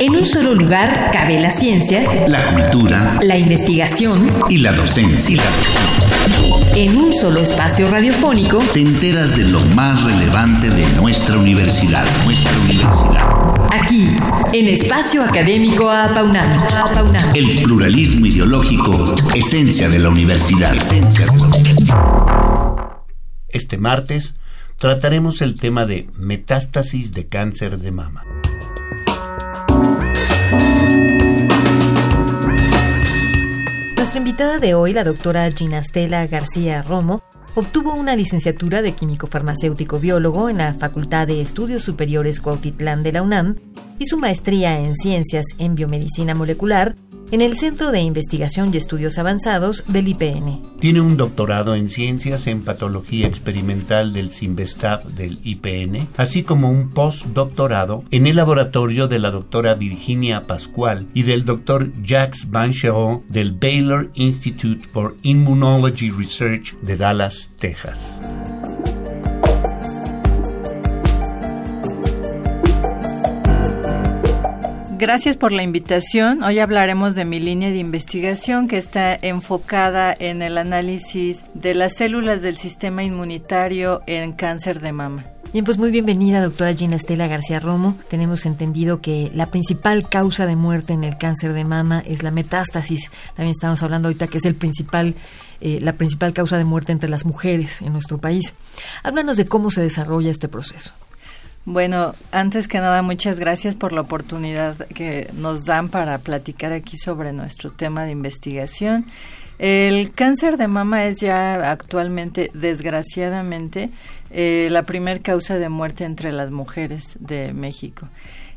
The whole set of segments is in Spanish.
En un solo lugar cabe la ciencia, la cultura, la investigación y la docencia. En un solo espacio radiofónico te enteras de lo más relevante de nuestra universidad, nuestra universidad. Aquí, en Espacio Académico Apaunano. El pluralismo ideológico, esencia de la universidad. Esencia de la universidad. Este martes trataremos el tema de metástasis de cáncer de mama. Nuestra invitada de hoy, la doctora Ginastela García Romo, obtuvo una licenciatura de químico farmacéutico biólogo en la Facultad de Estudios Superiores Cuautitlán de la UNAM y su maestría en ciencias en biomedicina molecular en el Centro de Investigación y Estudios Avanzados del IPN. Tiene un doctorado en ciencias en patología experimental del CIMBESTAB del IPN, así como un postdoctorado en el laboratorio de la doctora Virginia Pascual y del doctor Jacques Bancheron del Baylor Institute for Immunology Research de Dallas, Texas. Gracias por la invitación. Hoy hablaremos de mi línea de investigación que está enfocada en el análisis de las células del sistema inmunitario en cáncer de mama. Bien, pues muy bienvenida, doctora Gina Estela García Romo. Tenemos entendido que la principal causa de muerte en el cáncer de mama es la metástasis. También estamos hablando ahorita que es el principal eh, la principal causa de muerte entre las mujeres en nuestro país. Háblanos de cómo se desarrolla este proceso. Bueno, antes que nada, muchas gracias por la oportunidad que nos dan para platicar aquí sobre nuestro tema de investigación. El cáncer de mama es ya actualmente, desgraciadamente, eh, la primer causa de muerte entre las mujeres de México.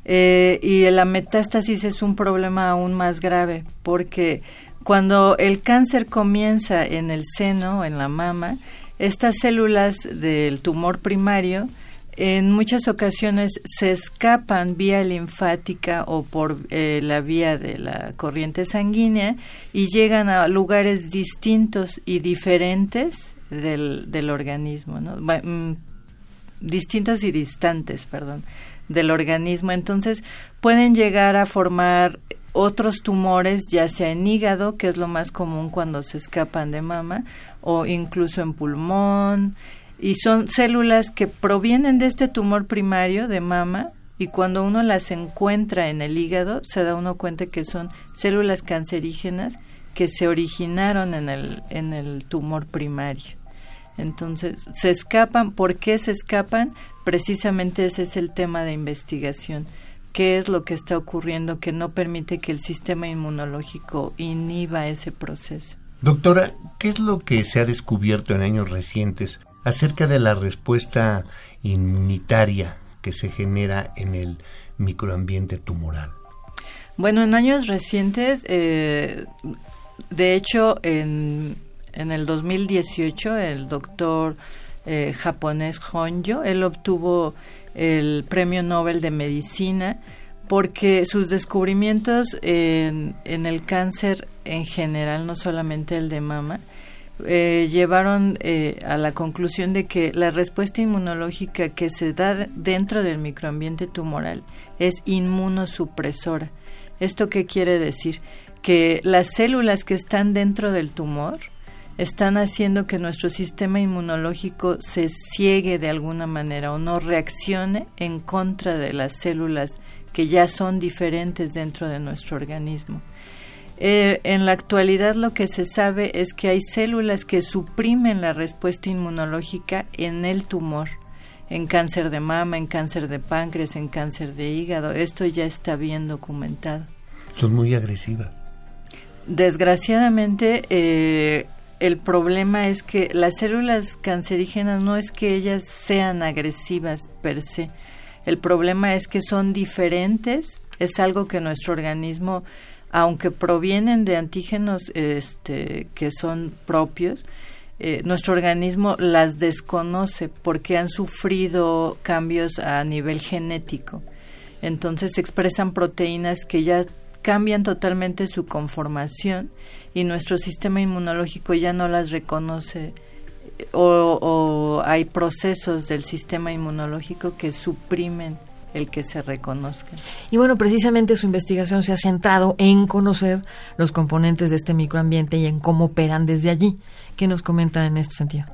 Eh, y la metástasis es un problema aún más grave porque cuando el cáncer comienza en el seno, en la mama, estas células del tumor primario en muchas ocasiones se escapan vía linfática o por eh, la vía de la corriente sanguínea y llegan a lugares distintos y diferentes del, del organismo, ¿no? Mm, distintos y distantes, perdón, del organismo. Entonces pueden llegar a formar otros tumores, ya sea en hígado, que es lo más común cuando se escapan de mama, o incluso en pulmón, y son células que provienen de este tumor primario de mama y cuando uno las encuentra en el hígado se da uno cuenta que son células cancerígenas que se originaron en el, en el tumor primario. Entonces, se escapan. ¿Por qué se escapan? Precisamente ese es el tema de investigación. ¿Qué es lo que está ocurriendo que no permite que el sistema inmunológico inhiba ese proceso? Doctora, ¿qué es lo que se ha descubierto en años recientes acerca de la respuesta inmunitaria que se genera en el microambiente tumoral? Bueno, en años recientes, eh, de hecho, en, en, el 2018, el doctor eh, japonés Honjo, él obtuvo el Premio Nobel de Medicina porque sus descubrimientos en, en el cáncer en general, no solamente el de mama, eh, llevaron eh, a la conclusión de que la respuesta inmunológica que se da dentro del microambiente tumoral es inmunosupresora. ¿Esto qué quiere decir? Que las células que están dentro del tumor están haciendo que nuestro sistema inmunológico se ciegue de alguna manera o no reaccione en contra de las células que ya son diferentes dentro de nuestro organismo. Eh, en la actualidad lo que se sabe es que hay células que suprimen la respuesta inmunológica en el tumor, en cáncer de mama, en cáncer de páncreas, en cáncer de hígado. Esto ya está bien documentado. Son muy agresivas. Desgraciadamente, eh, el problema es que las células cancerígenas no es que ellas sean agresivas per se. El problema es que son diferentes. Es algo que nuestro organismo aunque provienen de antígenos este, que son propios, eh, nuestro organismo las desconoce porque han sufrido cambios a nivel genético. Entonces expresan proteínas que ya cambian totalmente su conformación y nuestro sistema inmunológico ya no las reconoce o, o hay procesos del sistema inmunológico que suprimen el que se reconozcan. Y bueno, precisamente su investigación se ha centrado en conocer los componentes de este microambiente y en cómo operan desde allí. ¿Qué nos comenta en este sentido?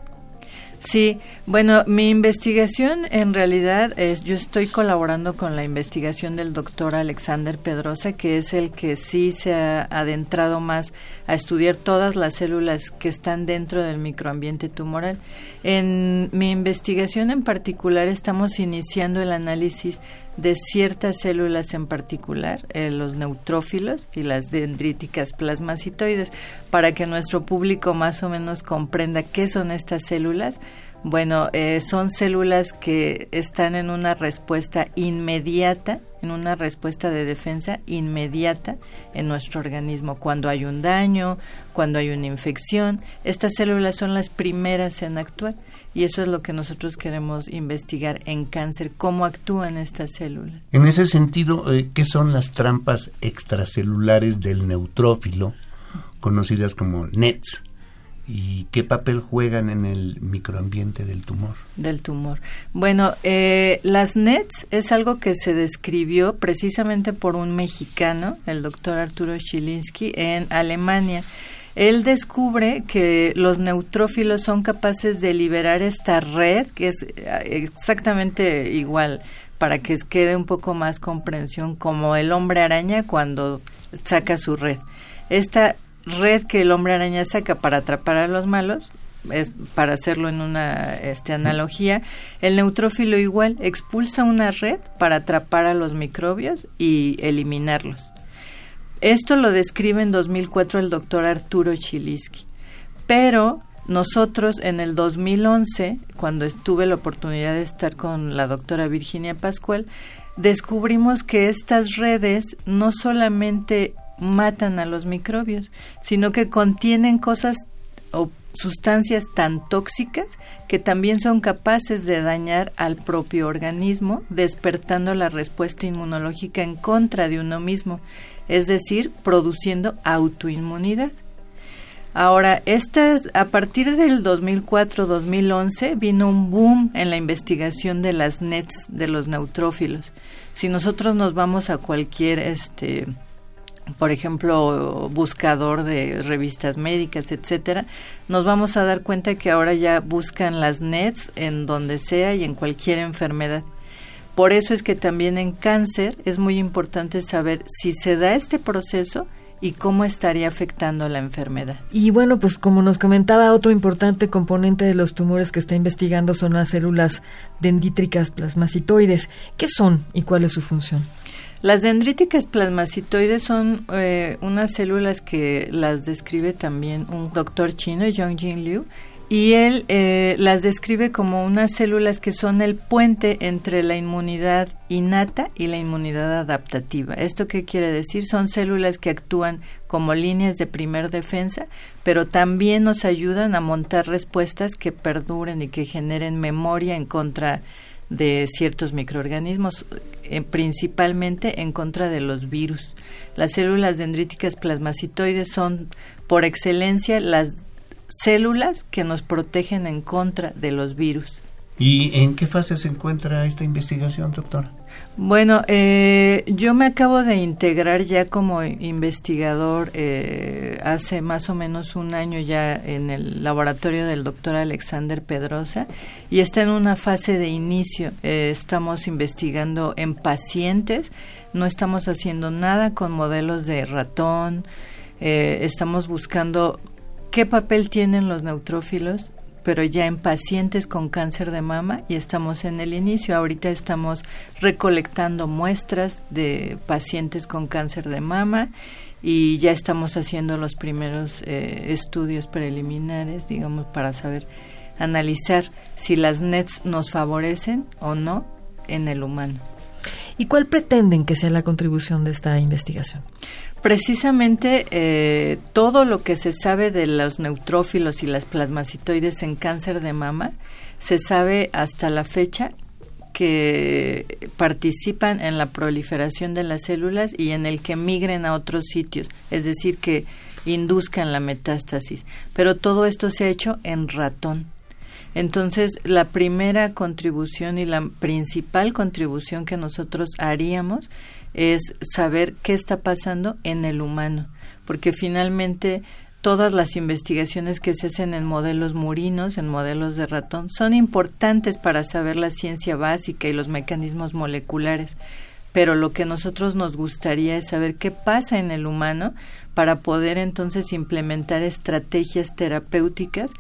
Sí, bueno, mi investigación en realidad es, yo estoy colaborando con la investigación del doctor Alexander Pedrosa, que es el que sí se ha adentrado más a estudiar todas las células que están dentro del microambiente tumoral. En mi investigación en particular estamos iniciando el análisis de ciertas células en particular, eh, los neutrófilos y las dendríticas plasmacitoides, para que nuestro público más o menos comprenda qué son estas células. Bueno, eh, son células que están en una respuesta inmediata, en una respuesta de defensa inmediata en nuestro organismo. Cuando hay un daño, cuando hay una infección, estas células son las primeras en actuar. Y eso es lo que nosotros queremos investigar en cáncer, cómo actúan estas células. En ese sentido, eh, ¿qué son las trampas extracelulares del neutrófilo, conocidas como NETs? ¿Y qué papel juegan en el microambiente del tumor? Del tumor. Bueno, eh, las NETs es algo que se describió precisamente por un mexicano, el doctor Arturo Chilinski, en Alemania él descubre que los neutrófilos son capaces de liberar esta red, que es eh, exactamente igual, para que quede un poco más comprensión, como el hombre araña cuando saca su red. Esta red que el hombre araña saca para atrapar a los malos, es para hacerlo en una este, analogía, el neutrófilo igual expulsa una red para atrapar a los microbios y eliminarlos. Esto lo describe en 2004 el doctor Arturo Chilisky. Pero nosotros en el 2011, cuando tuve la oportunidad de estar con la doctora Virginia Pascual, descubrimos que estas redes no solamente matan a los microbios, sino que contienen cosas o sustancias tan tóxicas que también son capaces de dañar al propio organismo, despertando la respuesta inmunológica en contra de uno mismo es decir, produciendo autoinmunidad. Ahora, estas, a partir del 2004-2011 vino un boom en la investigación de las nets de los neutrófilos. Si nosotros nos vamos a cualquier, este, por ejemplo, buscador de revistas médicas, etcétera, nos vamos a dar cuenta que ahora ya buscan las nets en donde sea y en cualquier enfermedad. Por eso es que también en cáncer es muy importante saber si se da este proceso y cómo estaría afectando la enfermedad. Y bueno, pues como nos comentaba, otro importante componente de los tumores que está investigando son las células dendríticas plasmacitoides. ¿Qué son y cuál es su función? Las dendríticas plasmacitoides son eh, unas células que las describe también un doctor chino, Jin Liu, y él eh, las describe como unas células que son el puente entre la inmunidad innata y la inmunidad adaptativa. ¿Esto qué quiere decir? Son células que actúan como líneas de primer defensa, pero también nos ayudan a montar respuestas que perduren y que generen memoria en contra de ciertos microorganismos, eh, principalmente en contra de los virus. Las células dendríticas plasmacitoides son por excelencia las células que nos protegen en contra de los virus. ¿Y en qué fase se encuentra esta investigación, doctora? Bueno, eh, yo me acabo de integrar ya como investigador eh, hace más o menos un año ya en el laboratorio del doctor Alexander Pedrosa y está en una fase de inicio. Eh, estamos investigando en pacientes, no estamos haciendo nada con modelos de ratón, estamos buscando qué papel tienen los neutrófilos, pero ya en pacientes con cáncer de mama y estamos en el inicio. Ahorita estamos recolectando muestras de pacientes con cáncer de mama y ya estamos haciendo los primeros eh, estudios preliminares, digamos, para saber analizar si las NETs nos favorecen o no en el humano. ¿Y cuál pretenden que sea la contribución de esta investigación? Precisamente eh, todo lo que se sabe de los neutrófilos y las plasmacitoides en cáncer de mama se sabe hasta la fecha que participan en la proliferación de las células y en el que migren a otros sitios, es decir, que induzcan la metástasis. Pero todo esto se ha hecho en ratón. Entonces, la primera contribución y la principal contribución que nosotros haríamos es saber qué está pasando en el humano, porque finalmente todas las investigaciones que se hacen en modelos murinos, en modelos de ratón, son importantes para saber la ciencia básica y los mecanismos moleculares. Pero lo que nosotros nos gustaría es saber qué pasa en el humano para poder entonces implementar estrategias terapéuticas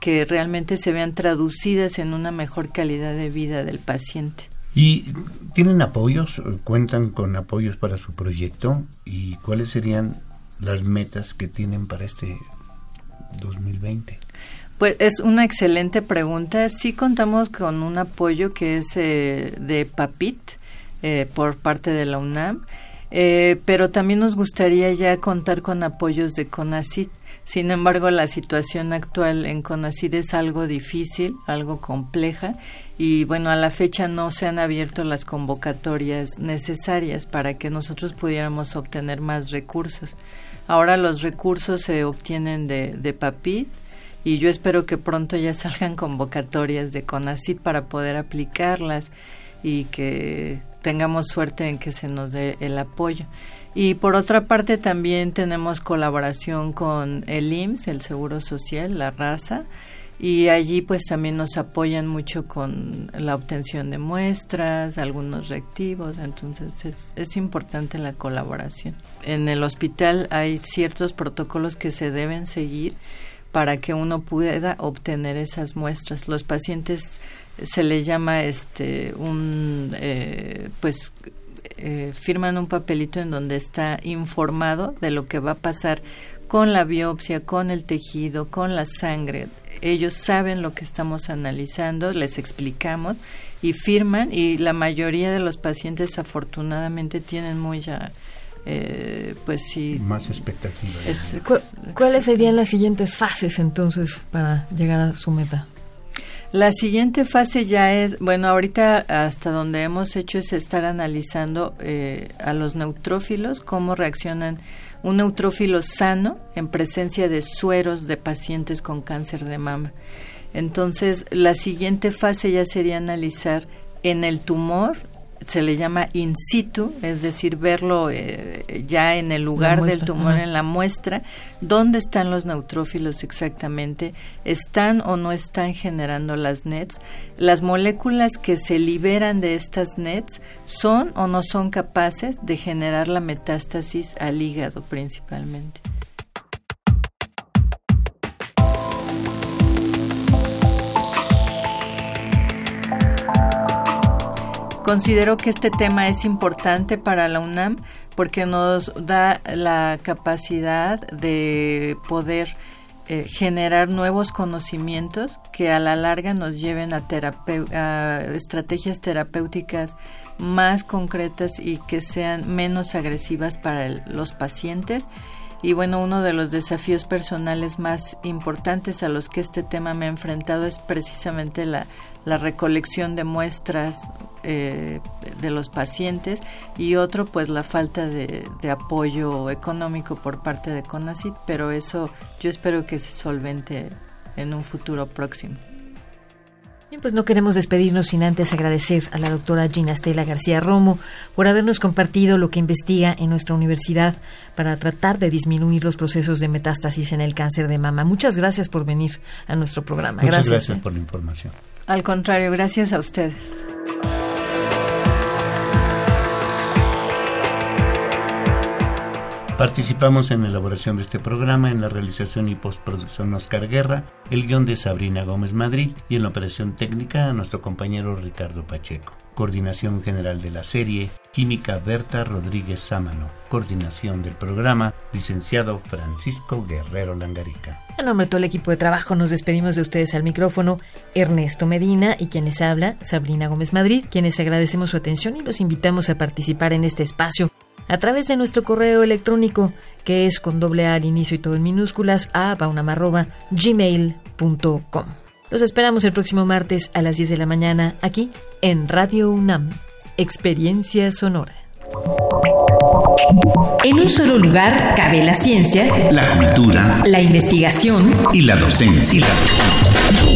que realmente se vean traducidas en una mejor calidad de vida del paciente. ¿Y tienen apoyos? ¿Cuentan con apoyos para su proyecto? ¿Y cuáles serían las metas que tienen para este 2020? Pues es una excelente pregunta. Sí contamos con un apoyo que es eh, de PAPIT eh, por parte de la UNAM, eh, pero también nos gustaría ya contar con apoyos de CONACIT. Sin embargo, la situación actual en CONACID es algo difícil, algo compleja, y bueno, a la fecha no se han abierto las convocatorias necesarias para que nosotros pudiéramos obtener más recursos. Ahora los recursos se obtienen de, de PAPIT y yo espero que pronto ya salgan convocatorias de CONACID para poder aplicarlas y que tengamos suerte en que se nos dé el apoyo. Y por otra parte también tenemos colaboración con el IMSS, el Seguro Social, la raza, y allí pues también nos apoyan mucho con la obtención de muestras, algunos reactivos, entonces es, es importante la colaboración. En el hospital hay ciertos protocolos que se deben seguir para que uno pueda obtener esas muestras. Los pacientes se les llama este un eh, pues eh, firman un papelito en donde está informado de lo que va a pasar con la biopsia, con el tejido, con la sangre. Ellos saben lo que estamos analizando, les explicamos y firman y la mayoría de los pacientes afortunadamente tienen muy ya, eh, pues sí. Más expectativas. ¿Cuáles serían las siguientes fases entonces para llegar a su meta? La siguiente fase ya es, bueno, ahorita hasta donde hemos hecho es estar analizando eh, a los neutrófilos, cómo reaccionan un neutrófilo sano en presencia de sueros de pacientes con cáncer de mama. Entonces, la siguiente fase ya sería analizar en el tumor se le llama in situ, es decir, verlo eh, ya en el lugar del tumor, en la muestra, dónde están los neutrófilos exactamente, están o no están generando las nets, las moléculas que se liberan de estas nets son o no son capaces de generar la metástasis al hígado principalmente. Considero que este tema es importante para la UNAM porque nos da la capacidad de poder eh, generar nuevos conocimientos que a la larga nos lleven a, a estrategias terapéuticas más concretas y que sean menos agresivas para los pacientes. Y bueno, uno de los desafíos personales más importantes a los que este tema me ha enfrentado es precisamente la, la recolección de muestras eh, de los pacientes y otro pues la falta de, apoyo económico por parte de CONACYT, pero eso yo espero que se solvente en un futuro próximo. Bien, pues no queremos despedirnos sin antes agradecer a la doctora Gina Estela García Romo por habernos compartido lo que investiga en nuestra universidad para tratar de disminuir los procesos de metástasis en el cáncer de mama. Muchas gracias por venir a nuestro programa. Muchas gracias por la información. Al contrario, gracias a ustedes. Participamos en la elaboración de este programa, en la realización y postproducción Oscar Guerra, el guion de Sabrina Gómez Madrid y en la operación técnica a nuestro compañero Ricardo Pacheco. Coordinación general de la serie, Química Berta Rodríguez Sámano. Coordinación del programa, licenciado Francisco Guerrero Langarica. En nombre de todo el equipo de trabajo nos despedimos de ustedes al micrófono Ernesto Medina y quien les habla, Sabrina Gómez Madrid, quienes agradecemos su atención y los invitamos a participar en este espacio a través de nuestro correo electrónico que es con doble A al inicio y todo en minúsculas a gmail.com Los esperamos el próximo martes a las 10 de la mañana aquí en Radio UNAM, Experiencia Sonora. En un solo lugar cabe la ciencia, la cultura, la investigación y la docencia. Y la docencia.